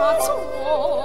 啊做